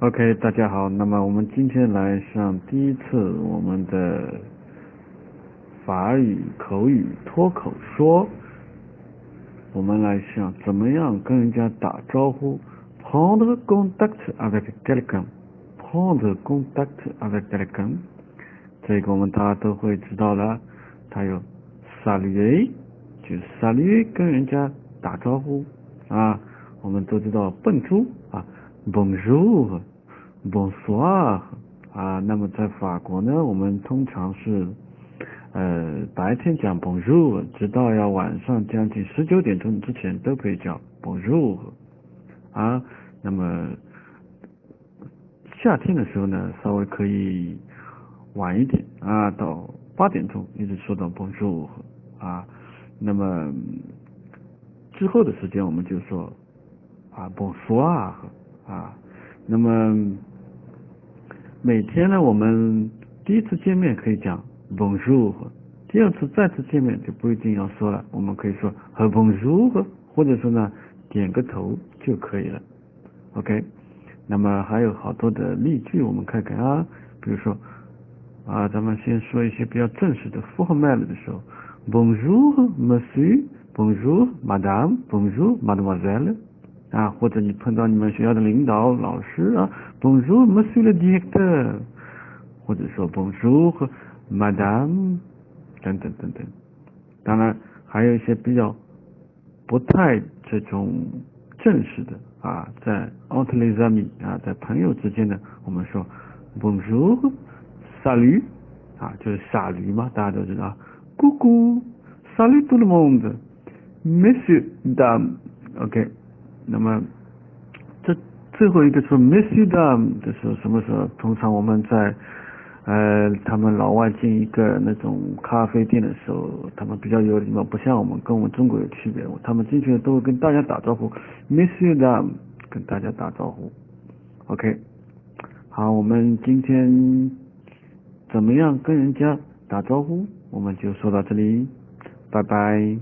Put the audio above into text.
OK，大家好，那么我们今天来上第一次我们的法语口语脱口说，我们来想怎么样跟人家打招呼，prendre contact avec quelqu'un，prendre contact avec quelqu'un，这个我们大家都会知道了，它有 saluer，就 saluer 跟人家打招呼。啊，我们都知道笨猪啊。Bonjour，Bonsoir 啊，那么在法国呢，我们通常是呃白天讲 Bonjour，直到要晚上将近十九点钟之前都可以叫 Bonjour 啊。那么夏天的时候呢，稍微可以晚一点啊，到八点钟一直说到 Bonjour 啊。那么之后的时间我们就说啊 Bonsoir。那么每天呢，我们第一次见面可以讲 Bonjour，第二次再次见面就不一定要说了，我们可以说和 Bonjour，或者说呢点个头就可以了。OK，那么还有好多的例句，我们看看啊，比如说啊，咱们先说一些比较正式的 formal 的时候，Bonjour Monsieur，Bonjour Madame，Bonjour Mademoiselle。啊，或者你碰到你们学校的领导老师啊，Bonjour Monsieur le directeur，或者说 Bonjour Madame，等等等等。当然还有一些比较不太这种正式的啊，在 entre les amis 啊，在朋友之间呢，我们说 Bonjour，Salut 啊，就是傻驴嘛，大家都知道。Coucou，Salut tout le monde，Monsieur Dame，OK。那么，这最后一个说 Miss you dam 的时候，什么时候？通常我们在呃，他们老外进一个那种咖啡店的时候，他们比较有礼貌，不像我们跟我们中国有区别。他们进去都会跟大家打招呼，Miss you dam，跟大家打招呼。OK，好，我们今天怎么样跟人家打招呼？我们就说到这里，拜拜。